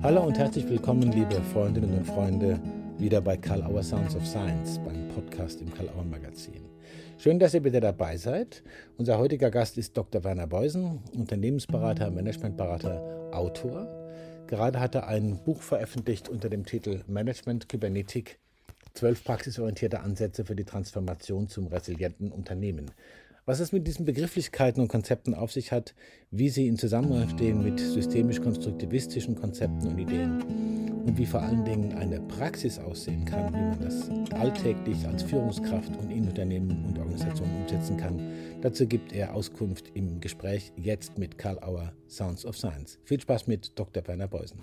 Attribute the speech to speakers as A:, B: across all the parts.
A: Hallo und herzlich willkommen, liebe Freundinnen und Freunde, wieder bei Karl Auer Sounds of Science, beim Podcast im Karl Auer Magazin. Schön, dass ihr wieder dabei seid. Unser heutiger Gast ist Dr. Werner Beusen, Unternehmensberater, Managementberater, Autor. Gerade hat er ein Buch veröffentlicht unter dem Titel Management Kybernetik, zwölf praxisorientierte Ansätze für die Transformation zum resilienten Unternehmen. Was es mit diesen Begrifflichkeiten und Konzepten auf sich hat, wie sie in Zusammenhang stehen mit systemisch-konstruktivistischen Konzepten und Ideen und wie vor allen Dingen eine Praxis aussehen kann, wie man das alltäglich als Führungskraft und in Unternehmen und Organisationen umsetzen kann. Dazu gibt er Auskunft im Gespräch jetzt mit Karl Auer Sounds of Science. Viel Spaß mit Dr. Werner Beusen.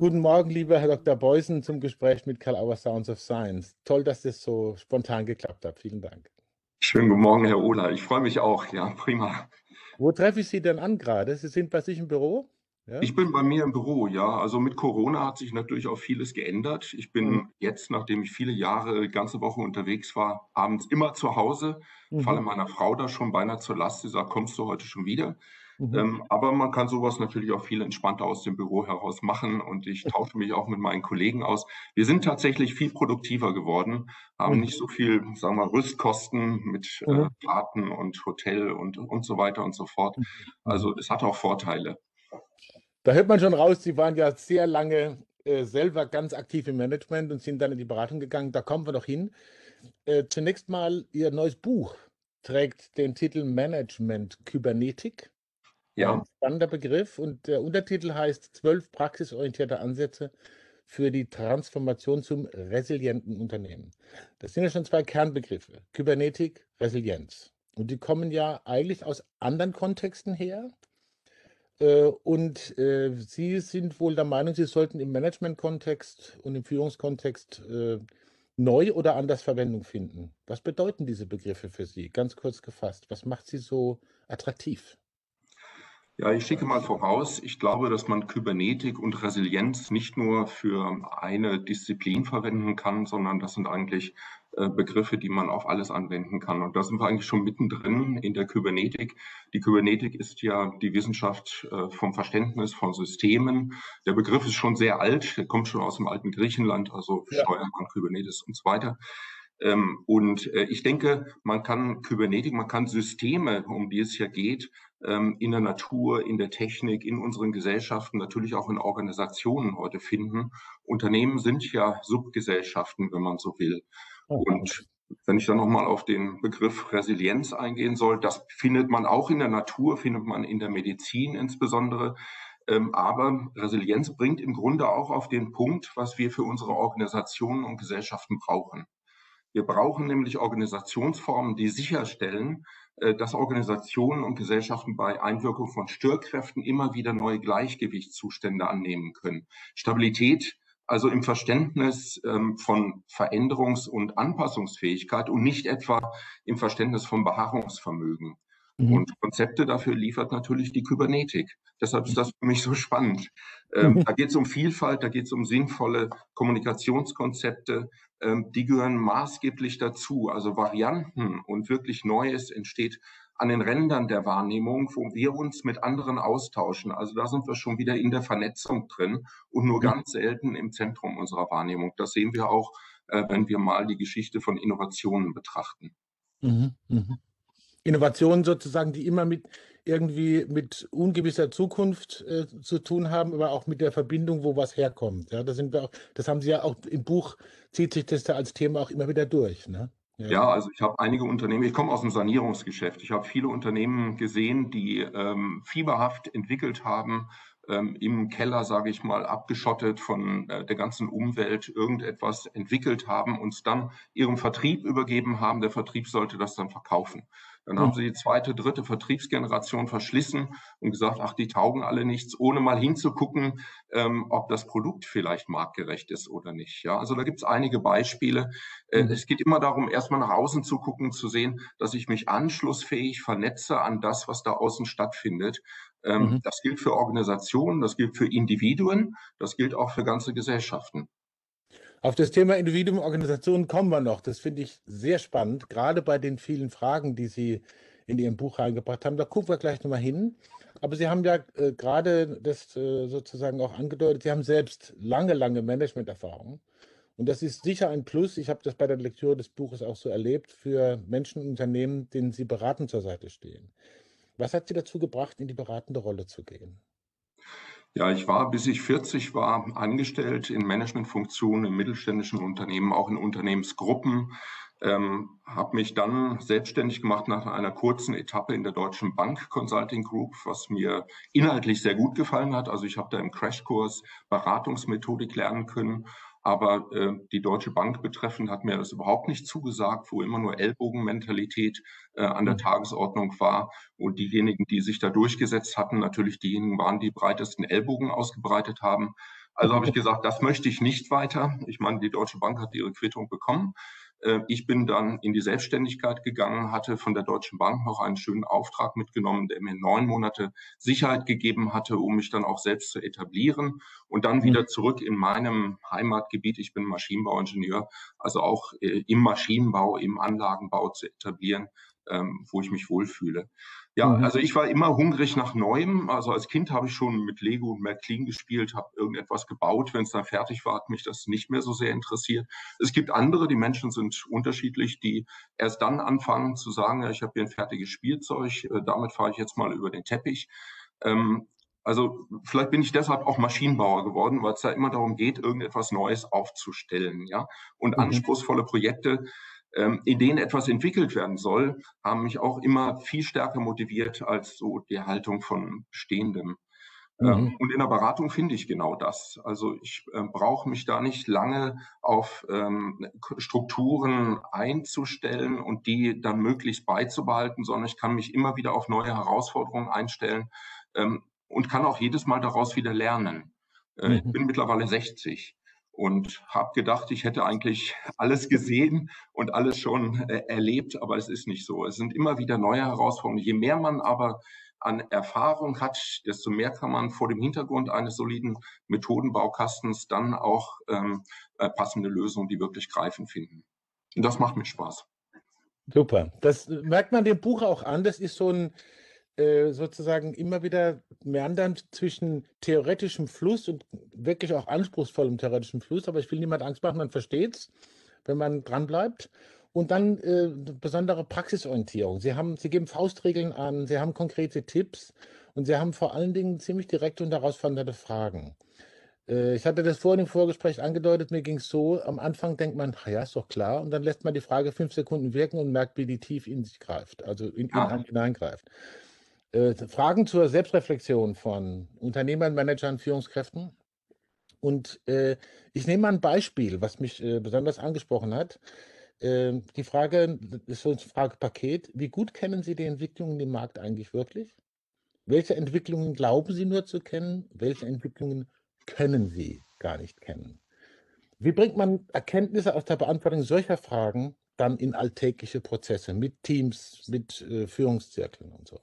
A: Guten Morgen, lieber Herr Dr. Beusen, zum Gespräch mit Karl Auer Sounds of Science. Toll, dass das so spontan geklappt hat. Vielen Dank.
B: Schönen guten Morgen, Herr Ohler. Ich freue mich auch. Ja, prima.
A: Wo treffe ich Sie denn an gerade? Sie sind bei sich im Büro?
B: Ja? Ich bin bei mir im Büro, ja. Also mit Corona hat sich natürlich auch vieles geändert. Ich bin mhm. jetzt, nachdem ich viele Jahre, ganze Woche unterwegs war, abends immer zu Hause, mhm. falle meiner Frau da schon beinahe zur Last. Sie sagt, kommst du heute schon wieder? Mhm. Ähm, aber man kann sowas natürlich auch viel entspannter aus dem Büro heraus machen und ich tausche mich auch mit meinen Kollegen aus. Wir sind tatsächlich viel produktiver geworden, haben mhm. nicht so viel, sagen wir, Rüstkosten mit äh, mhm. äh, Fahrten und Hotel und, und so weiter und so fort. Mhm. Also es hat auch Vorteile.
A: Da hört man schon raus, Sie waren ja sehr lange äh, selber ganz aktiv im Management und sind dann in die Beratung gegangen. Da kommen wir doch hin. Äh, zunächst mal Ihr neues Buch trägt den Titel Management Kybernetik. Ja. Ein spannender Begriff und der Untertitel heißt zwölf praxisorientierte Ansätze für die Transformation zum resilienten Unternehmen. Das sind ja schon zwei Kernbegriffe, Kybernetik, Resilienz. Und die kommen ja eigentlich aus anderen Kontexten her. Äh, und äh, Sie sind wohl der Meinung, Sie sollten im Management-Kontext und im Führungskontext äh, neu oder anders Verwendung finden. Was bedeuten diese Begriffe für Sie? Ganz kurz gefasst. Was macht sie so attraktiv?
B: Ja, ich schicke mal voraus, ich glaube, dass man Kybernetik und Resilienz nicht nur für eine Disziplin verwenden kann, sondern das sind eigentlich äh, Begriffe, die man auf alles anwenden kann. Und da sind wir eigentlich schon mittendrin in der Kybernetik. Die Kybernetik ist ja die Wissenschaft äh, vom Verständnis von Systemen. Der Begriff ist schon sehr alt, der kommt schon aus dem alten Griechenland, also ja. Steuermann, Kybernetis und so weiter. Ähm, und äh, ich denke, man kann Kybernetik, man kann Systeme, um die es hier geht, in der Natur, in der Technik, in unseren Gesellschaften, natürlich auch in Organisationen heute finden. Unternehmen sind ja Subgesellschaften, wenn man so will. Und wenn ich dann nochmal auf den Begriff Resilienz eingehen soll, das findet man auch in der Natur, findet man in der Medizin insbesondere. Ähm, aber Resilienz bringt im Grunde auch auf den Punkt, was wir für unsere Organisationen und Gesellschaften brauchen. Wir brauchen nämlich Organisationsformen, die sicherstellen, dass Organisationen und Gesellschaften bei Einwirkung von Störkräften immer wieder neue Gleichgewichtszustände annehmen können. Stabilität also im Verständnis ähm, von Veränderungs- und Anpassungsfähigkeit und nicht etwa im Verständnis von Beharrungsvermögen. Mhm. Und Konzepte dafür liefert natürlich die Kybernetik. Deshalb ist das für mich so spannend. Ähm, mhm. Da geht es um Vielfalt, da geht es um sinnvolle Kommunikationskonzepte. Ähm, die gehören maßgeblich dazu. Also Varianten und wirklich Neues entsteht an den Rändern der Wahrnehmung, wo wir uns mit anderen austauschen. Also da sind wir schon wieder in der Vernetzung drin und nur mhm. ganz selten im Zentrum unserer Wahrnehmung. Das sehen wir auch, äh, wenn wir mal die Geschichte von Innovationen betrachten. Mhm,
A: mh. Innovationen sozusagen, die immer mit irgendwie mit ungewisser Zukunft äh, zu tun haben, aber auch mit der Verbindung, wo was herkommt. Ja, da sind wir auch, das haben Sie ja auch im Buch, zieht sich das da als Thema auch immer wieder durch. Ne?
B: Ja. ja, also ich habe einige Unternehmen, ich komme aus dem Sanierungsgeschäft. Ich habe viele Unternehmen gesehen, die ähm, fieberhaft entwickelt haben, ähm, im Keller, sage ich mal, abgeschottet von äh, der ganzen Umwelt irgendetwas entwickelt haben, uns dann ihrem Vertrieb übergeben haben. Der Vertrieb sollte das dann verkaufen. Dann haben sie die zweite, dritte Vertriebsgeneration verschlissen und gesagt, ach, die taugen alle nichts, ohne mal hinzugucken, ähm, ob das Produkt vielleicht marktgerecht ist oder nicht. Ja, also da gibt es einige Beispiele. Äh, mhm. es geht immer darum, erstmal nach außen zu gucken, zu sehen, dass ich mich anschlussfähig vernetze an das, was da außen stattfindet. Ähm, mhm. Das gilt für Organisationen, das gilt für Individuen, das gilt auch für ganze Gesellschaften.
A: Auf das Thema Individuum Organisation kommen wir noch. Das finde ich sehr spannend, gerade bei den vielen Fragen, die Sie in Ihrem Buch reingebracht haben. Da gucken wir gleich nochmal hin. Aber Sie haben ja äh, gerade das äh, sozusagen auch angedeutet, Sie haben selbst lange, lange Managementerfahrung. Und das ist sicher ein Plus. Ich habe das bei der Lektüre des Buches auch so erlebt für Menschen und Unternehmen, denen Sie beraten zur Seite stehen. Was hat Sie dazu gebracht, in die beratende Rolle zu gehen?
B: Ja, ich war, bis ich 40 war, angestellt in Managementfunktionen in mittelständischen Unternehmen, auch in Unternehmensgruppen. Ähm, habe mich dann selbstständig gemacht nach einer kurzen Etappe in der Deutschen Bank Consulting Group, was mir inhaltlich sehr gut gefallen hat. Also ich habe da im Crashkurs Beratungsmethodik lernen können aber äh, die Deutsche Bank betreffend hat mir das überhaupt nicht zugesagt, wo immer nur Ellbogenmentalität äh, an der mhm. Tagesordnung war. Und diejenigen, die sich da durchgesetzt hatten, natürlich diejenigen waren, die breitesten Ellbogen ausgebreitet haben. Also habe ich gesagt, das möchte ich nicht weiter. Ich meine, die Deutsche Bank hat ihre Quittung bekommen. Äh, ich bin dann in die Selbstständigkeit gegangen, hatte von der Deutschen Bank noch einen schönen Auftrag mitgenommen, der mir neun Monate Sicherheit gegeben hatte, um mich dann auch selbst zu etablieren und dann wieder mhm. zurück in meinem Heimatgebiet. Ich bin Maschinenbauingenieur, also auch äh, im Maschinenbau, im Anlagenbau zu etablieren, ähm, wo ich mich wohlfühle. Ja, mhm. also ich war immer hungrig nach Neuem. Also als Kind habe ich schon mit Lego und Märklin gespielt, habe irgendetwas gebaut. Wenn es dann fertig war, hat mich das nicht mehr so sehr interessiert. Es gibt andere, die Menschen sind unterschiedlich, die erst dann anfangen zu sagen, ja, ich habe hier ein fertiges Spielzeug, äh, damit fahre ich jetzt mal über den Teppich. Ähm, also vielleicht bin ich deshalb auch Maschinenbauer geworden, weil es da immer darum geht, irgendetwas Neues aufzustellen, ja. Und mhm. anspruchsvolle Projekte ähm, in denen etwas entwickelt werden soll, haben mich auch immer viel stärker motiviert als so die Haltung von Stehendem. Ähm, mhm. Und in der Beratung finde ich genau das. Also ich äh, brauche mich da nicht lange auf ähm, Strukturen einzustellen und die dann möglichst beizubehalten, sondern ich kann mich immer wieder auf neue Herausforderungen einstellen ähm, und kann auch jedes Mal daraus wieder lernen. Äh, mhm. Ich bin mittlerweile 60 und habe gedacht, ich hätte eigentlich alles gesehen und alles schon äh, erlebt, aber es ist nicht so. Es sind immer wieder neue Herausforderungen. Je mehr man aber an Erfahrung hat, desto mehr kann man vor dem Hintergrund eines soliden Methodenbaukastens dann auch ähm, äh, passende Lösungen, die wirklich greifen, finden. Und das macht mir Spaß.
A: Super. Das merkt man dem Buch auch an. Das ist so ein äh, sozusagen immer wieder meandern zwischen theoretischem Fluss und wirklich auch anspruchsvollem theoretischem Fluss. Aber ich will niemand Angst machen, man versteht es, wenn man dranbleibt. Und dann äh, besondere Praxisorientierung. Sie, haben, Sie geben Faustregeln an, Sie haben konkrete Tipps und Sie haben vor allen Dingen ziemlich direkte und herausfordernde Fragen. Äh, ich hatte das vorhin im Vorgespräch angedeutet, mir ging es so, am Anfang denkt man, ja, ist doch klar, und dann lässt man die Frage fünf Sekunden wirken und merkt, wie die tief in sich greift, also in, in einen hineingreift. Äh, Fragen zur Selbstreflexion von Unternehmern, Managern, Führungskräften. Und äh, ich nehme mal ein Beispiel, was mich äh, besonders angesprochen hat. Äh, die Frage ist so ein Fragepaket. Wie gut kennen Sie die Entwicklungen im Markt eigentlich wirklich? Welche Entwicklungen glauben Sie nur zu kennen? Welche Entwicklungen können Sie gar nicht kennen? Wie bringt man Erkenntnisse aus der Beantwortung solcher Fragen dann in alltägliche Prozesse mit Teams, mit äh, Führungszirkeln und so?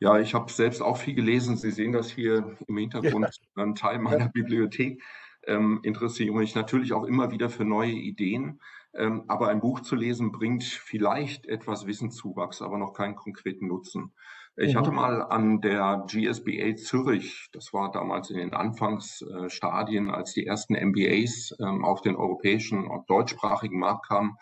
B: Ja, ich habe selbst auch viel gelesen. Sie sehen das hier im Hintergrund, ja. ein Teil meiner ja. Bibliothek. Ähm, interessiere mich natürlich auch immer wieder für neue Ideen. Ähm, aber ein Buch zu lesen bringt vielleicht etwas Wissenszuwachs, aber noch keinen konkreten Nutzen. Ich mhm. hatte mal an der GSBA Zürich, das war damals in den Anfangsstadien, als die ersten MBAs ähm, auf den europäischen und deutschsprachigen Markt kamen,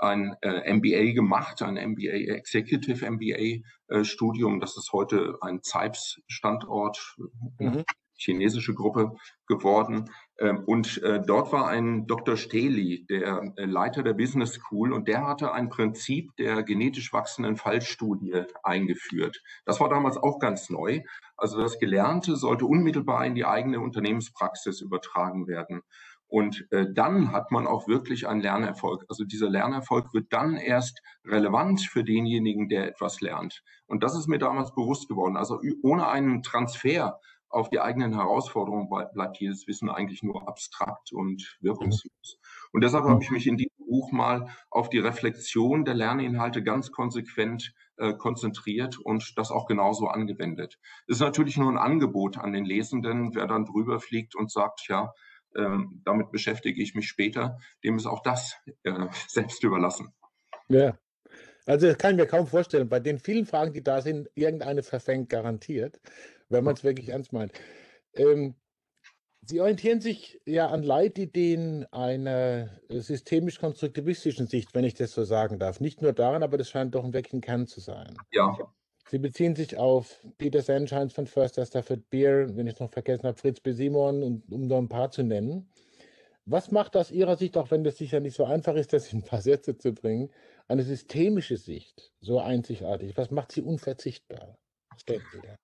B: ein äh, MBA gemacht, ein MBA Executive MBA äh, Studium. Das ist heute ein ZEIPS Standort, mhm. chinesische Gruppe geworden. Ähm, und äh, dort war ein Dr. Steli, der äh, Leiter der Business School, und der hatte ein Prinzip der genetisch wachsenden Fallstudie eingeführt. Das war damals auch ganz neu. Also das Gelernte sollte unmittelbar in die eigene Unternehmenspraxis übertragen werden. Und äh, dann hat man auch wirklich einen Lernerfolg. Also dieser Lernerfolg wird dann erst relevant für denjenigen, der etwas lernt. Und das ist mir damals bewusst geworden. Also ohne einen Transfer auf die eigenen Herausforderungen bleibt jedes Wissen eigentlich nur abstrakt und wirkungslos. Und deshalb habe ich mich in diesem Buch mal auf die Reflexion der Lerninhalte ganz konsequent äh, konzentriert und das auch genauso angewendet. Es ist natürlich nur ein Angebot an den Lesenden, wer dann drüber fliegt und sagt, ja, ähm, damit beschäftige ich mich später, dem ist auch das äh, selbst überlassen.
A: Ja. Also das kann ich mir kaum vorstellen. Bei den vielen Fragen, die da sind, irgendeine verfängt garantiert, wenn man es wirklich ernst meint. Ähm, Sie orientieren sich ja an Leitideen einer systemisch-konstruktivistischen Sicht, wenn ich das so sagen darf. Nicht nur daran, aber das scheint doch ein wirklichen Kern zu sein.
B: Ja.
A: Sie beziehen sich auf Peter Sandshines von Förster Stafford Beer, wenn ich es noch vergessen habe, Fritz B. Simon, um nur ein paar zu nennen. Was macht aus Ihrer Sicht, auch wenn das sicher nicht so einfach ist, das in ein paar Sätze zu bringen, eine systemische Sicht so einzigartig? Was macht sie unverzichtbar? Was denken Sie da?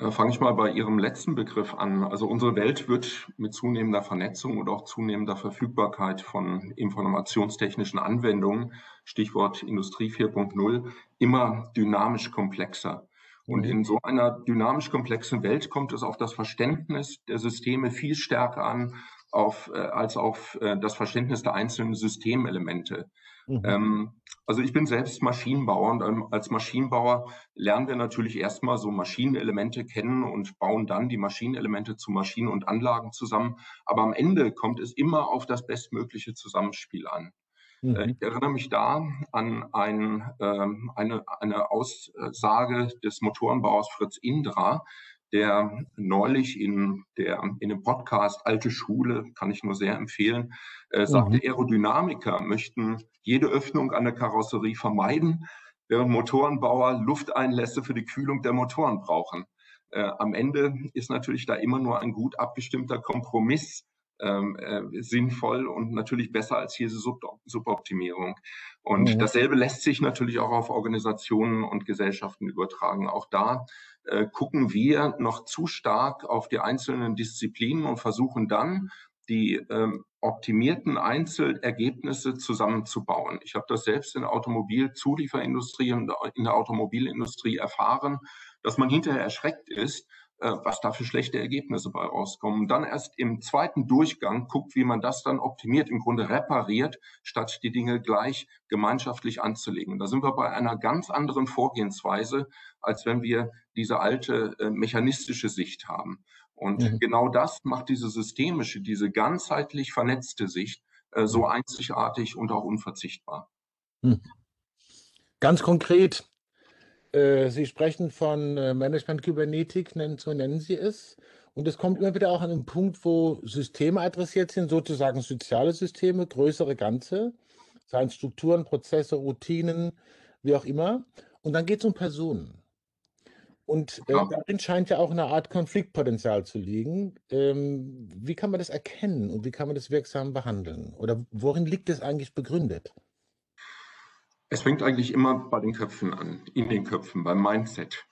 B: Äh, fange ich mal bei Ihrem letzten Begriff an. Also unsere Welt wird mit zunehmender Vernetzung und auch zunehmender Verfügbarkeit von informationstechnischen Anwendungen, Stichwort Industrie 4.0, immer dynamisch komplexer. Und mhm. in so einer dynamisch komplexen Welt kommt es auf das Verständnis der Systeme viel stärker an, auf, äh, als auf äh, das Verständnis der einzelnen Systemelemente. Mhm. Ähm, also ich bin selbst Maschinenbauer und ähm, als Maschinenbauer lernen wir natürlich erstmal so Maschinenelemente kennen und bauen dann die Maschinenelemente zu Maschinen und Anlagen zusammen. Aber am Ende kommt es immer auf das bestmögliche Zusammenspiel an. Äh, mhm. Ich erinnere mich da an ein, äh, eine, eine Aussage des Motorenbauers Fritz Indra, der neulich in, der, in dem Podcast Alte Schule, kann ich nur sehr empfehlen, äh, sagte, mhm. Aerodynamiker möchten jede Öffnung an der Karosserie vermeiden, während Motorenbauer Lufteinlässe für die Kühlung der Motoren brauchen. Äh, am Ende ist natürlich da immer nur ein gut abgestimmter Kompromiss ähm, äh, sinnvoll und natürlich besser als hier Sub Suboptimierung. Und mhm. dasselbe lässt sich natürlich auch auf Organisationen und Gesellschaften übertragen. Auch da äh, gucken wir noch zu stark auf die einzelnen Disziplinen und versuchen dann, die ähm, optimierten Einzelergebnisse zusammenzubauen. Ich habe das selbst in der Automobilzulieferindustrie und in der Automobilindustrie erfahren, dass man hinterher erschreckt ist, was da für schlechte Ergebnisse bei rauskommen. Dann erst im zweiten Durchgang guckt, wie man das dann optimiert, im Grunde repariert, statt die Dinge gleich gemeinschaftlich anzulegen. Da sind wir bei einer ganz anderen Vorgehensweise, als wenn wir diese alte äh, mechanistische Sicht haben. Und mhm. genau das macht diese systemische, diese ganzheitlich vernetzte Sicht äh, so einzigartig und auch unverzichtbar. Mhm.
A: Ganz konkret, äh, Sie sprechen von äh, Management-Kybernetik, so nennen Sie es. Und es kommt immer wieder auch an einen Punkt, wo Systeme adressiert sind, sozusagen soziale Systeme, größere Ganze, seien Strukturen, Prozesse, Routinen, wie auch immer. Und dann geht es um Personen. Und äh, darin scheint ja auch eine Art Konfliktpotenzial zu liegen. Ähm, wie kann man das erkennen und wie kann man das wirksam behandeln? Oder worin liegt es eigentlich begründet?
B: Es fängt eigentlich immer bei den Köpfen an, in den Köpfen, beim Mindset.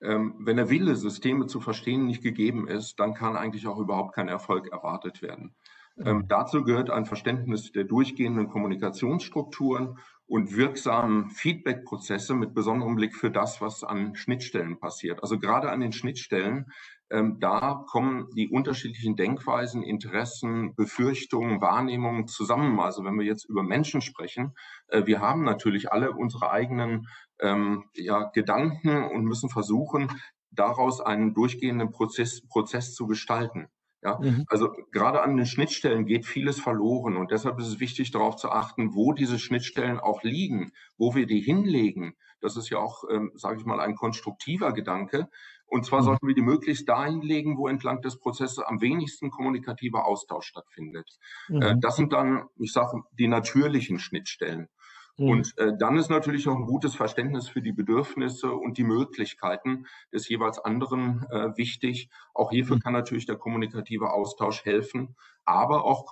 B: Ähm, wenn der Wille, Systeme zu verstehen, nicht gegeben ist, dann kann eigentlich auch überhaupt kein Erfolg erwartet werden. Ähm, dazu gehört ein Verständnis der durchgehenden Kommunikationsstrukturen und wirksamen Feedback-Prozesse mit besonderem Blick für das, was an Schnittstellen passiert. Also gerade an den Schnittstellen ähm, da kommen die unterschiedlichen Denkweisen, Interessen, Befürchtungen, Wahrnehmungen zusammen. Also wenn wir jetzt über Menschen sprechen, äh, wir haben natürlich alle unsere eigenen ähm, ja, Gedanken und müssen versuchen, daraus einen durchgehenden Prozess, Prozess zu gestalten. Ja, mhm. also gerade an den Schnittstellen geht vieles verloren und deshalb ist es wichtig, darauf zu achten, wo diese Schnittstellen auch liegen, wo wir die hinlegen. Das ist ja auch, ähm, sage ich mal, ein konstruktiver Gedanke. Und zwar mhm. sollten wir die möglichst dahin legen, wo entlang des Prozesses am wenigsten kommunikativer Austausch stattfindet. Äh, mhm. das sind dann, ich sage, die natürlichen Schnittstellen. Mhm. Und äh, dann ist natürlich auch ein gutes Verständnis für die Bedürfnisse und die Möglichkeiten des jeweils anderen äh, wichtig. Auch hierfür mhm. kann natürlich der kommunikative Austausch helfen, aber auch,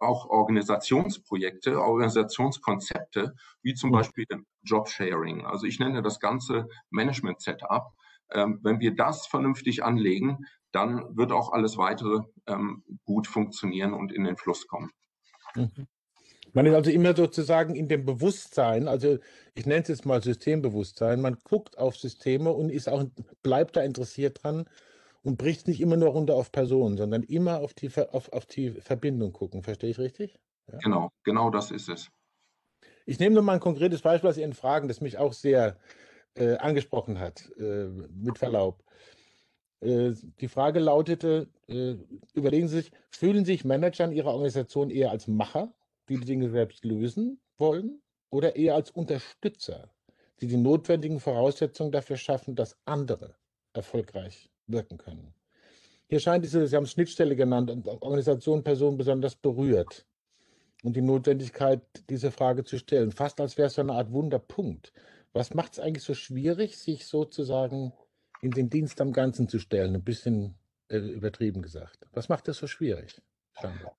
B: auch Organisationsprojekte, Organisationskonzepte, wie zum mhm. Beispiel Jobsharing. Also ich nenne das ganze Management-Setup ähm, wenn wir das vernünftig anlegen, dann wird auch alles weitere ähm, gut funktionieren und in den Fluss kommen.
A: Mhm. Man ist also immer sozusagen in dem Bewusstsein, also ich nenne es jetzt mal Systembewusstsein, man guckt auf Systeme und ist auch, bleibt da interessiert dran und bricht nicht immer nur runter auf Personen, sondern immer auf die, auf, auf die Verbindung gucken. Verstehe ich richtig?
B: Ja? Genau, genau das ist es.
A: Ich nehme nur mal ein konkretes Beispiel aus Ihren Fragen, das mich auch sehr äh, angesprochen hat, äh, mit Verlaub. Äh, die Frage lautete, äh, überlegen Sie sich, fühlen sich Manager in Ihrer Organisation eher als Macher, die die Dinge selbst lösen wollen, oder eher als Unterstützer, die die notwendigen Voraussetzungen dafür schaffen, dass andere erfolgreich wirken können. Hier scheint diese, Sie haben es Schnittstelle genannt, Organisation Personen besonders berührt und die Notwendigkeit, diese Frage zu stellen, fast als wäre es so eine Art Wunderpunkt. Was macht es eigentlich so schwierig, sich sozusagen in den Dienst am Ganzen zu stellen? Ein bisschen äh, übertrieben gesagt. Was macht das so schwierig? Scheinbar.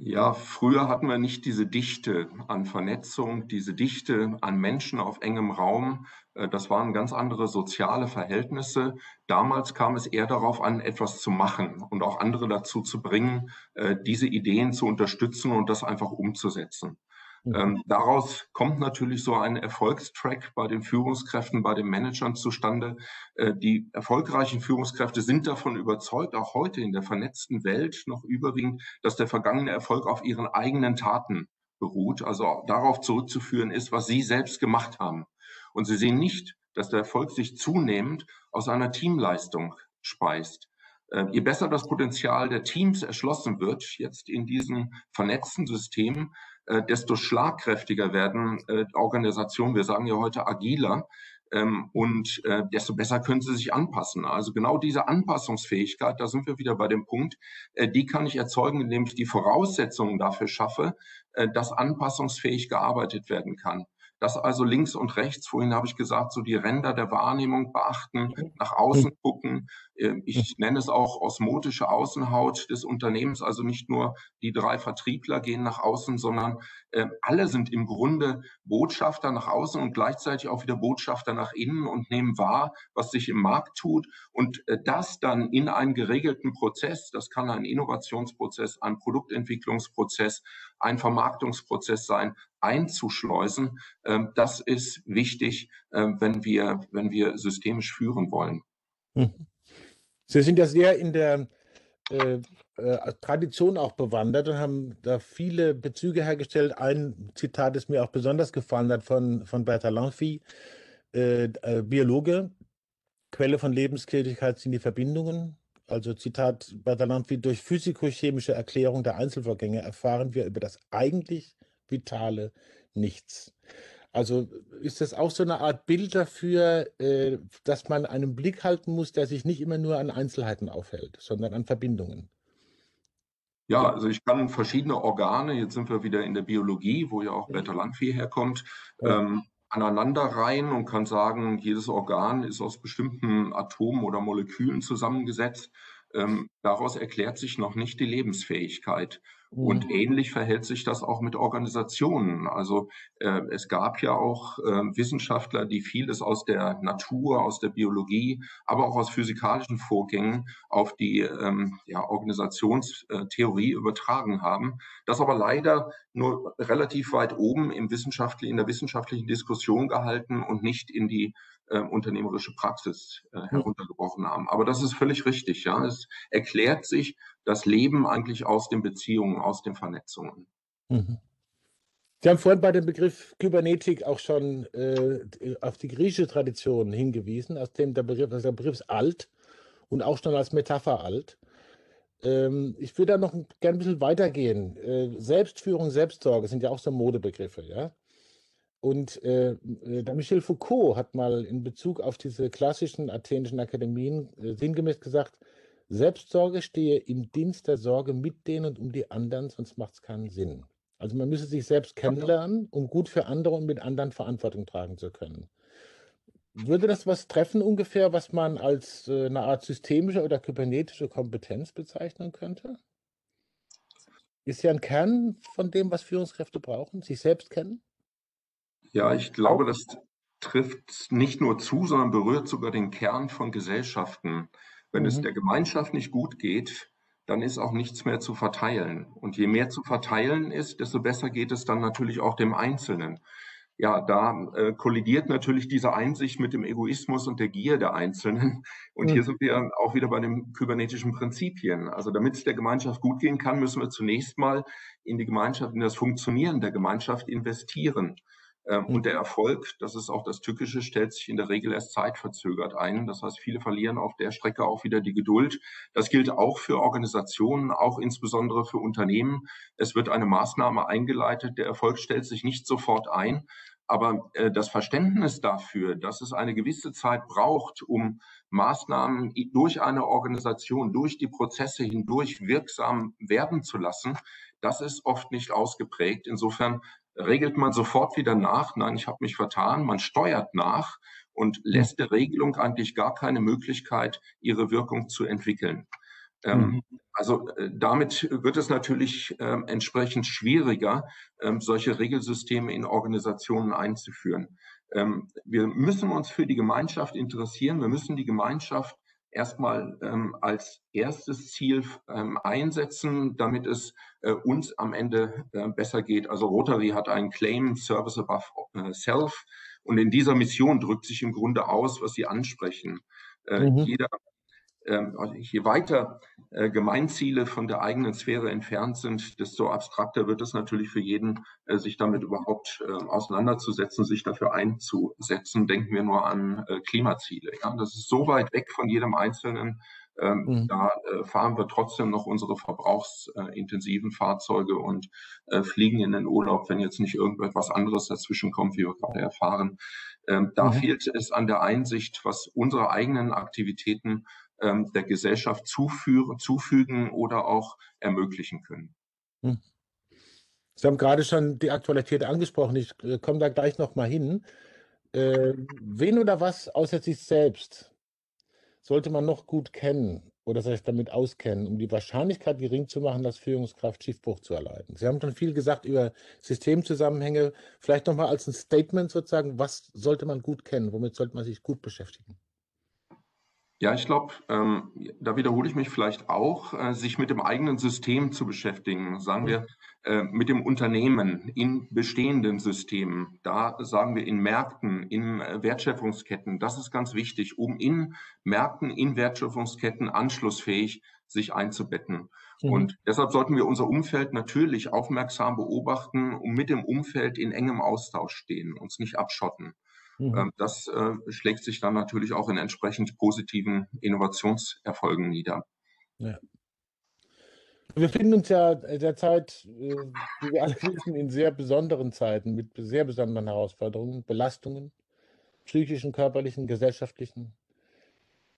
B: Ja, früher hatten wir nicht diese Dichte an Vernetzung, diese Dichte an Menschen auf engem Raum. Äh, das waren ganz andere soziale Verhältnisse. Damals kam es eher darauf an, etwas zu machen und auch andere dazu zu bringen, äh, diese Ideen zu unterstützen und das einfach umzusetzen. Mhm. Ähm, daraus kommt natürlich so ein Erfolgstrack bei den Führungskräften, bei den Managern zustande. Äh, die erfolgreichen Führungskräfte sind davon überzeugt, auch heute in der vernetzten Welt noch überwiegend, dass der vergangene Erfolg auf ihren eigenen Taten beruht, also darauf zurückzuführen ist, was sie selbst gemacht haben. Und sie sehen nicht, dass der Erfolg sich zunehmend aus einer Teamleistung speist. Äh, je besser das Potenzial der Teams erschlossen wird, jetzt in diesen vernetzten Systemen, äh, desto schlagkräftiger werden äh, Organisationen, wir sagen ja heute agiler, ähm, und äh, desto besser können sie sich anpassen. Also genau diese Anpassungsfähigkeit, da sind wir wieder bei dem Punkt, äh, die kann ich erzeugen, indem ich die Voraussetzungen dafür schaffe, äh, dass anpassungsfähig gearbeitet werden kann. Das also links und rechts, vorhin habe ich gesagt, so die Ränder der Wahrnehmung beachten, nach außen gucken. Ähm, ich nenne es auch osmotische Außenhaut des Unternehmens, also nicht nur die drei Vertriebler gehen nach außen, sondern ähm, alle sind im Grunde Botschafter nach außen und gleichzeitig auch wieder Botschafter nach innen und nehmen wahr, was sich im Markt tut. Und äh, das dann in einen geregelten Prozess, das kann ein Innovationsprozess, ein Produktentwicklungsprozess, ein Vermarktungsprozess sein, einzuschleusen. Ähm, das ist wichtig, ähm, wenn wir, wenn wir systemisch führen wollen.
A: Mhm. Sie sind ja sehr in der äh, äh, Tradition auch bewandert und haben da viele Bezüge hergestellt. Ein Zitat, das mir auch besonders gefallen hat von, von Bertha Lanfi, äh, äh, Biologe. Quelle von Lebenstätigkeit sind die Verbindungen. Also Zitat Bertha Lanfi, durch physikochemische Erklärung der Einzelvorgänge erfahren wir über das eigentlich Vitale nichts. Also ist das auch so eine Art Bild dafür, äh, dass man einen Blick halten muss, der sich nicht immer nur an Einzelheiten aufhält, sondern an Verbindungen?
B: Ja, also ich kann verschiedene Organe, jetzt sind wir wieder in der Biologie, wo ja auch Beta Landvieh herkommt, ähm, aneinanderreihen und kann sagen, jedes Organ ist aus bestimmten Atomen oder Molekülen zusammengesetzt. Ähm, daraus erklärt sich noch nicht die Lebensfähigkeit. Und ähnlich verhält sich das auch mit Organisationen. Also äh, es gab ja auch äh, Wissenschaftler, die vieles aus der Natur, aus der Biologie, aber auch aus physikalischen Vorgängen auf die ähm, ja, Organisationstheorie übertragen haben. Das aber leider nur relativ weit oben im wissenschaftlichen, in der wissenschaftlichen Diskussion gehalten und nicht in die äh, unternehmerische Praxis äh, heruntergebrochen haben. Aber das ist völlig richtig. Ja, es erklärt sich das Leben eigentlich aus den Beziehungen, aus den Vernetzungen. Mhm.
A: Sie haben vorhin bei dem Begriff Kybernetik auch schon äh, auf die griechische Tradition hingewiesen, aus dem der Begriff, also der Begriff ist alt und auch schon als Metapher alt. Ähm, ich würde da noch gerne ein bisschen weitergehen. Äh, Selbstführung, Selbstsorge sind ja auch so Modebegriffe, ja. Und äh, der Michel Foucault hat mal in Bezug auf diese klassischen athenischen Akademien äh, sinngemäß gesagt, Selbstsorge stehe im Dienst der Sorge mit denen und um die anderen, sonst macht es keinen Sinn. Also man müsse sich selbst kennenlernen, um gut für andere und mit anderen Verantwortung tragen zu können. Würde das was treffen ungefähr, was man als äh, eine Art systemische oder kybernetische Kompetenz bezeichnen könnte? Ist ja ein Kern von dem, was Führungskräfte brauchen, sich selbst kennen?
B: Ja, ich glaube, das trifft nicht nur zu, sondern berührt sogar den Kern von Gesellschaften. Wenn mhm. es der Gemeinschaft nicht gut geht, dann ist auch nichts mehr zu verteilen. Und je mehr zu verteilen ist, desto besser geht es dann natürlich auch dem Einzelnen. Ja, da äh, kollidiert natürlich diese Einsicht mit dem Egoismus und der Gier der Einzelnen. Und mhm. hier sind wir auch wieder bei den kybernetischen Prinzipien. Also damit es der Gemeinschaft gut gehen kann, müssen wir zunächst mal in die Gemeinschaft, in das Funktionieren der Gemeinschaft investieren. Ähm, und der Erfolg, das ist auch das Tückische, stellt sich in der Regel erst zeitverzögert ein. Das heißt, viele verlieren auf der Strecke auch wieder die Geduld. Das gilt auch für Organisationen, auch insbesondere für Unternehmen. Es wird eine Maßnahme eingeleitet. Der Erfolg stellt sich nicht sofort ein. Aber äh, das Verständnis dafür, dass es eine gewisse Zeit braucht, um Maßnahmen durch eine Organisation, durch die Prozesse hindurch wirksam werden zu lassen, das ist oft nicht ausgeprägt. Insofern regelt man sofort wieder nach, nein, ich habe mich vertan, man steuert nach und lässt der Regelung eigentlich gar keine Möglichkeit, ihre Wirkung zu entwickeln. Mhm. Also äh, damit wird es natürlich ähm, entsprechend schwieriger, ähm, solche Regelsysteme in Organisationen einzuführen. Ähm, wir müssen uns für die Gemeinschaft interessieren. Wir müssen die Gemeinschaft erstmal ähm, als erstes Ziel ähm, einsetzen, damit es äh, uns am Ende äh, besser geht. Also Rotary hat einen Claim Service Above äh, Self und in dieser Mission drückt sich im Grunde aus, was Sie ansprechen. Äh, mhm. Jeder je weiter äh, Gemeinziele von der eigenen Sphäre entfernt sind, desto abstrakter wird es natürlich für jeden, äh, sich damit überhaupt ähm, auseinanderzusetzen, sich dafür einzusetzen. Denken wir nur an äh, Klimaziele. Ja, das ist so weit weg von jedem Einzelnen. Ähm, mhm. Da fahren wir trotzdem noch unsere verbrauchsintensiven Fahrzeuge und fliegen in den Urlaub, wenn jetzt nicht irgendetwas anderes dazwischen kommt, wie wir gerade erfahren. Da mhm. fehlt es an der Einsicht, was unsere eigenen Aktivitäten ähm, der Gesellschaft zuführen, zufügen oder auch ermöglichen können. Hm.
A: Sie haben gerade schon die Aktualität angesprochen. Ich äh, komme da gleich noch mal hin. Äh, wen oder was außer sich selbst sollte man noch gut kennen oder sich damit auskennen, um die Wahrscheinlichkeit gering zu machen, dass Führungskraft Schiffbruch zu erleiden? Sie haben schon viel gesagt über Systemzusammenhänge. Vielleicht noch mal als ein Statement sozusagen, was sollte man gut kennen? Womit sollte man sich gut beschäftigen?
B: Ja, ich glaube, ähm, da wiederhole ich mich vielleicht auch, äh, sich mit dem eigenen System zu beschäftigen, sagen wir äh, mit dem Unternehmen in bestehenden Systemen, da sagen wir in Märkten, in äh, Wertschöpfungsketten, das ist ganz wichtig, um in Märkten, in Wertschöpfungsketten anschlussfähig sich einzubetten. Mhm. Und deshalb sollten wir unser Umfeld natürlich aufmerksam beobachten und mit dem Umfeld in engem Austausch stehen, uns nicht abschotten. Mhm. Ähm, das äh, schlägt sich dann natürlich auch in entsprechend positiven Innovationserfolgen nieder. Ja.
A: Wir befinden uns ja derzeit, äh, wie wir alle wissen, in sehr besonderen Zeiten mit sehr besonderen Herausforderungen, Belastungen, psychischen, körperlichen, gesellschaftlichen.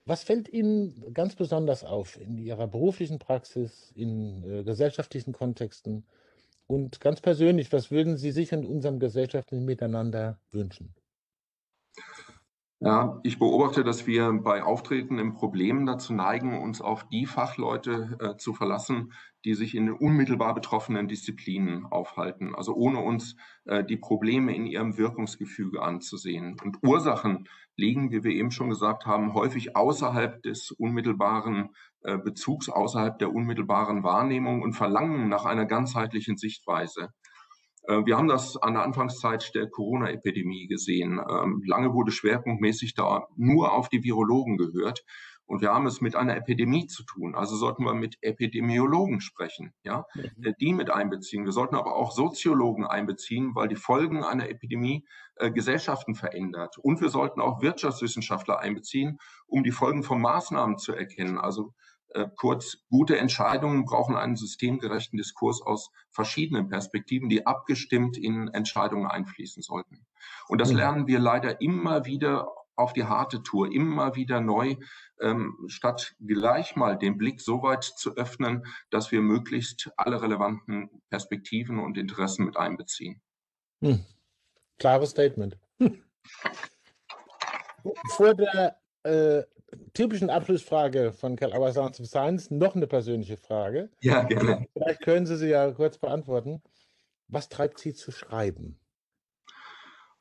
A: Was fällt Ihnen ganz besonders auf in Ihrer beruflichen Praxis, in äh, gesellschaftlichen Kontexten? Und ganz persönlich, was würden Sie sich in unserem gesellschaftlichen Miteinander wünschen?
B: Ja, ich beobachte, dass wir bei auftretenden Problemen dazu neigen, uns auf die Fachleute äh, zu verlassen, die sich in den unmittelbar betroffenen Disziplinen aufhalten, also ohne uns äh, die Probleme in ihrem Wirkungsgefüge anzusehen. Und Ursachen liegen, wie wir eben schon gesagt haben, häufig außerhalb des unmittelbaren äh, Bezugs, außerhalb der unmittelbaren Wahrnehmung und verlangen nach einer ganzheitlichen Sichtweise. Äh, wir haben das an der Anfangszeit der Corona-Epidemie gesehen. Ähm, lange wurde schwerpunktmäßig da nur auf die Virologen gehört. Und wir haben es mit einer Epidemie zu tun. Also sollten wir mit Epidemiologen sprechen, ja, mhm. Äh, die mit einbeziehen. Wir sollten aber auch Soziologen einbeziehen, weil die Folgen einer Epidemie äh, Gesellschaften verändert. Und wir sollten auch Wirtschaftswissenschaftler einbeziehen, um die Folgen von Maßnahmen zu erkennen. Also kurz, gute Entscheidungen brauchen einen systemgerechten Diskurs aus verschiedenen Perspektiven, die abgestimmt in Entscheidungen einfließen sollten. Und das lernen wir leider immer wieder auf die harte Tour, immer wieder neu, ähm, statt gleich mal den Blick so weit zu öffnen, dass wir möglichst alle relevanten Perspektiven und Interessen mit einbeziehen. Hm.
A: Klares Statement. Hm. Vor der äh, typischen Abschlussfrage von Karl Auer Sounds of Science noch eine persönliche Frage.
B: Ja, gerne.
A: Vielleicht können Sie sie ja kurz beantworten. Was treibt Sie zu schreiben?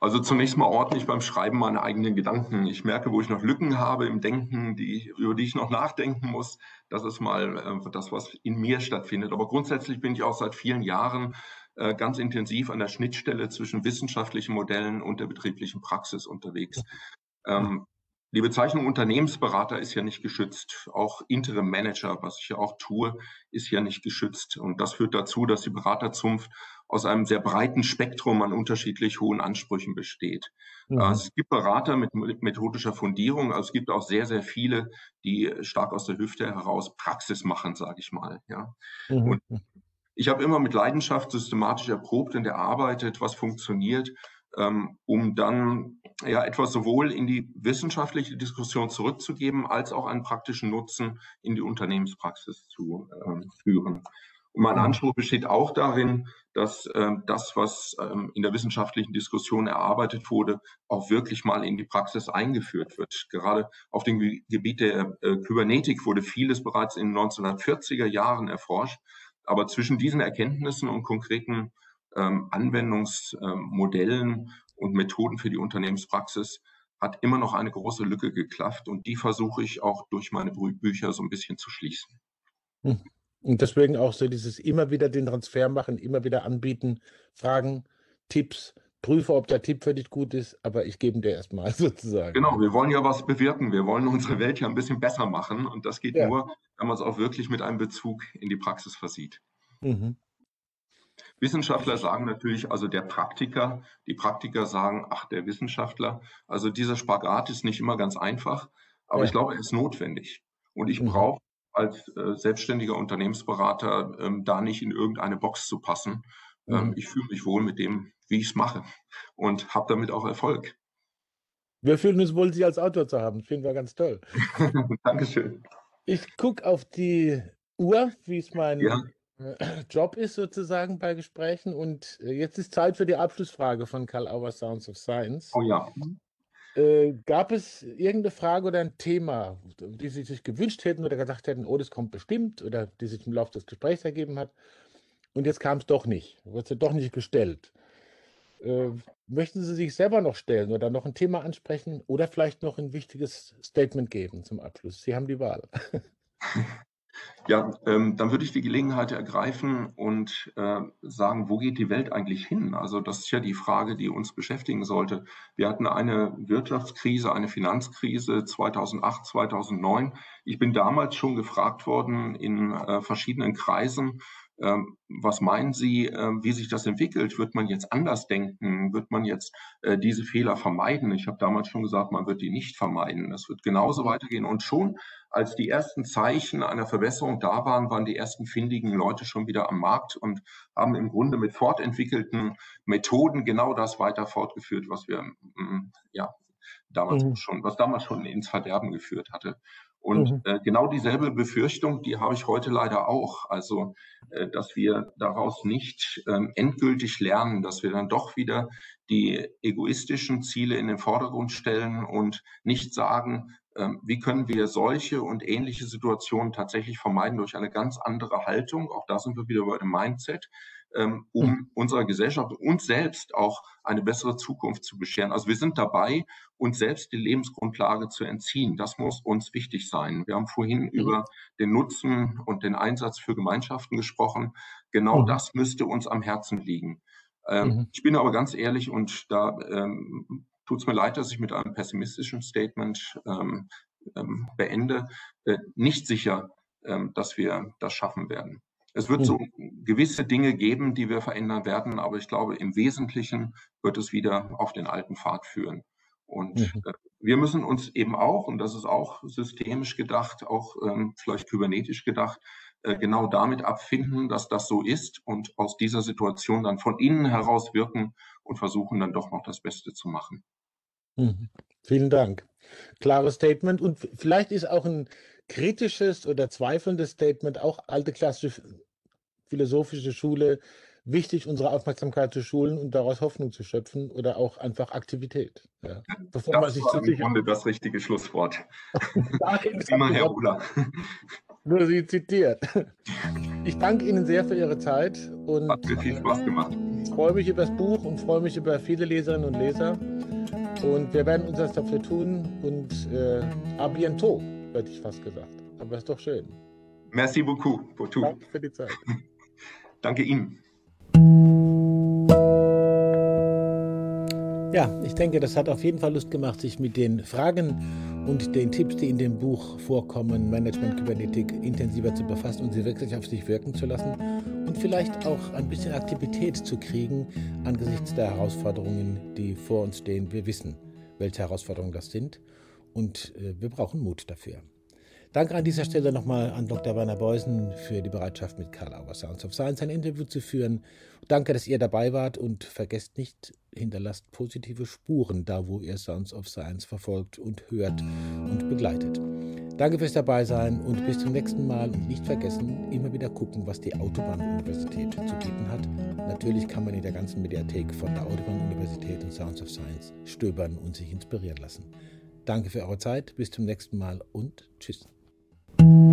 B: Also zunächst mal ordentlich beim Schreiben meine eigenen Gedanken. Ich merke, wo ich noch Lücken habe im Denken, die, über die ich noch nachdenken muss. Das ist mal äh, das, was in mir stattfindet. Aber grundsätzlich bin ich auch seit vielen Jahren äh, ganz intensiv an der Schnittstelle zwischen wissenschaftlichen Modellen und der betrieblichen Praxis unterwegs. Ähm, die Bezeichnung Unternehmensberater ist ja nicht geschützt. Auch Interim Manager, was ich ja auch tue, ist ja nicht geschützt. Und das führt dazu, dass die Beraterzunft aus einem sehr breiten Spektrum an unterschiedlich hohen Ansprüchen besteht. Mhm. Also es gibt Berater mit methodischer Fundierung, also es gibt auch sehr, sehr viele, die stark aus der Hüfte heraus Praxis machen, sage ich mal. Ja. Mhm. Und ich habe immer mit Leidenschaft systematisch erprobt und erarbeitet, was funktioniert um dann ja etwas sowohl in die wissenschaftliche Diskussion zurückzugeben, als auch einen praktischen Nutzen in die Unternehmenspraxis zu äh, führen. Und mein Anspruch besteht auch darin, dass äh, das, was ähm, in der wissenschaftlichen Diskussion erarbeitet wurde, auch wirklich mal in die Praxis eingeführt wird. Gerade auf dem Gebiet der äh, Kybernetik wurde vieles bereits in den 1940er Jahren erforscht. Aber zwischen diesen Erkenntnissen und konkreten ähm, Anwendungsmodellen und Methoden für die Unternehmenspraxis hat immer noch eine große Lücke geklafft und die versuche ich auch durch meine Bücher so ein bisschen zu schließen.
A: Hm. Und deswegen auch so dieses immer wieder den Transfer machen, immer wieder anbieten, Fragen, Tipps, prüfe, ob der Tipp für dich gut ist, aber ich gebe dir erstmal sozusagen.
B: Genau, wir wollen ja was bewirken. Wir wollen unsere Welt ja ein bisschen besser machen und das geht ja. nur, wenn man es auch wirklich mit einem Bezug in die Praxis versieht. Mhm. Wissenschaftler sagen natürlich, also der Praktiker, die Praktiker sagen, ach, der Wissenschaftler. Also dieser Spagat ist nicht immer ganz einfach, aber ja. ich glaube, er ist notwendig. Und ich mhm. brauche als äh, selbstständiger Unternehmensberater ähm, da nicht in irgendeine Box zu passen. Ähm, mhm. Ich fühle mich wohl mit dem, wie ich es mache und habe damit auch Erfolg.
A: Wir fühlen uns wohl, Sie als Autor zu haben. Finden wir ganz toll.
B: Dankeschön.
A: Ich gucke auf die Uhr, wie es mein ja. Äh, Job ist sozusagen bei Gesprächen. Und äh, jetzt ist Zeit für die Abschlussfrage von Karl Auer Sounds of Science.
B: Oh ja.
A: Äh, gab es irgendeine Frage oder ein Thema, die Sie sich gewünscht hätten oder gesagt hätten, oh, das kommt bestimmt oder die sich im Laufe des Gesprächs ergeben hat und jetzt kam es doch nicht, wird sie doch nicht gestellt? Äh, möchten Sie sich selber noch stellen oder noch ein Thema ansprechen oder vielleicht noch ein wichtiges Statement geben zum Abschluss? Sie haben die Wahl.
B: Ja, ähm, dann würde ich die Gelegenheit ergreifen und äh, sagen, wo geht die Welt eigentlich hin? Also das ist ja die Frage, die uns beschäftigen sollte. Wir hatten eine Wirtschaftskrise, eine Finanzkrise 2008, 2009. Ich bin damals schon gefragt worden in äh, verschiedenen Kreisen, was meinen Sie, ähm, wie sich das entwickelt? Wird man jetzt anders denken? Wird man jetzt äh, diese Fehler vermeiden? Ich habe damals schon gesagt, man wird die nicht vermeiden. Das wird genauso weitergehen. Und schon, als die ersten Zeichen einer Verbesserung da waren, waren die ersten findigen Leute schon wieder am Markt und haben im Grunde mit fortentwickelten Methoden genau das weiter fortgeführt, was wir mm, ja damals mhm. schon, was damals schon ins Verderben geführt hatte. Und mhm. äh, genau dieselbe Befürchtung, die habe ich heute leider auch. Also, äh, dass wir daraus nicht ähm, endgültig lernen, dass wir dann doch wieder die egoistischen Ziele in den Vordergrund stellen und nicht sagen, ähm, wie können wir solche und ähnliche Situationen tatsächlich vermeiden durch eine ganz andere Haltung. Auch da sind wir wieder bei dem Mindset ähm, um hm. unserer Gesellschaft und selbst auch eine bessere Zukunft zu bescheren. Also wir sind dabei, uns selbst die Lebensgrundlage zu entziehen. Das muss uns wichtig sein. Wir haben vorhin mhm. über den Nutzen und den Einsatz für Gemeinschaften gesprochen. Genau mhm. das müsste uns am Herzen liegen. Ähm, mhm. Ich bin aber ganz ehrlich und da ähm, tut es mir leid, dass ich mit einem pessimistischen Statement ähm, ähm beende, äh, nicht sicher, ähm, dass wir das schaffen werden. Es wird so hm. gewisse Dinge geben, die wir verändern werden, aber ich glaube, im Wesentlichen wird es wieder auf den alten Pfad führen. Und mhm. Äh, wir müssen uns eben auch, und das ist auch systemisch gedacht, auch ähm, vielleicht kybernetisch gedacht, äh, genau damit abfinden, dass das so ist und aus dieser Situation dann von innen heraus wirken und versuchen dann doch noch das Beste zu machen.
A: Mhm. Vielen Dank. Klares Statement und vielleicht ist auch ein kritisches oder zweifelndes Statement, auch alte klassische philosophische Schule, wichtig, unsere Aufmerksamkeit zu schulen und daraus Hoffnung zu schöpfen oder auch einfach Aktivität.
B: Ja. Bevor das man sich war im Grunde das richtige Schlusswort. Immer Herr Uller.
A: Nur Sie zitiert. Ich danke Ihnen sehr für Ihre Zeit und
B: hat mir viel Spaß gemacht.
A: Ich freue mich über das Buch und freue mich über viele Leserinnen und Leser. Und wir werden uns das dafür tun und äh, a bientôt hätte ich fast gesagt. Aber ist doch schön.
B: Merci beaucoup.
A: Danke für die Zeit.
B: Danke Ihnen.
A: Ja, ich denke, das hat auf jeden Fall Lust gemacht, sich mit den Fragen und den Tipps, die in dem Buch vorkommen, Management Kybernetik, intensiver zu befassen und sie wirklich auf sich wirken zu lassen und vielleicht auch ein bisschen Aktivität zu kriegen angesichts der Herausforderungen, die vor uns stehen. Wir wissen, welche Herausforderungen das sind und äh, wir brauchen Mut dafür. Danke an dieser Stelle nochmal an Dr. Werner Beusen für die Bereitschaft, mit Karl Auer Sounds of Science ein Interview zu führen. Danke, dass ihr dabei wart und vergesst nicht, hinterlasst positive Spuren da, wo ihr Sounds of Science verfolgt und hört und begleitet. Danke fürs Dabeisein und bis zum nächsten Mal und nicht vergessen, immer wieder gucken, was die Autobahn-Universität zu bieten hat. Natürlich kann man in der ganzen Mediathek von der Autobahn-Universität und Sounds of Science stöbern und sich inspirieren lassen. Danke für eure Zeit, bis zum nächsten Mal und tschüss. Thank you.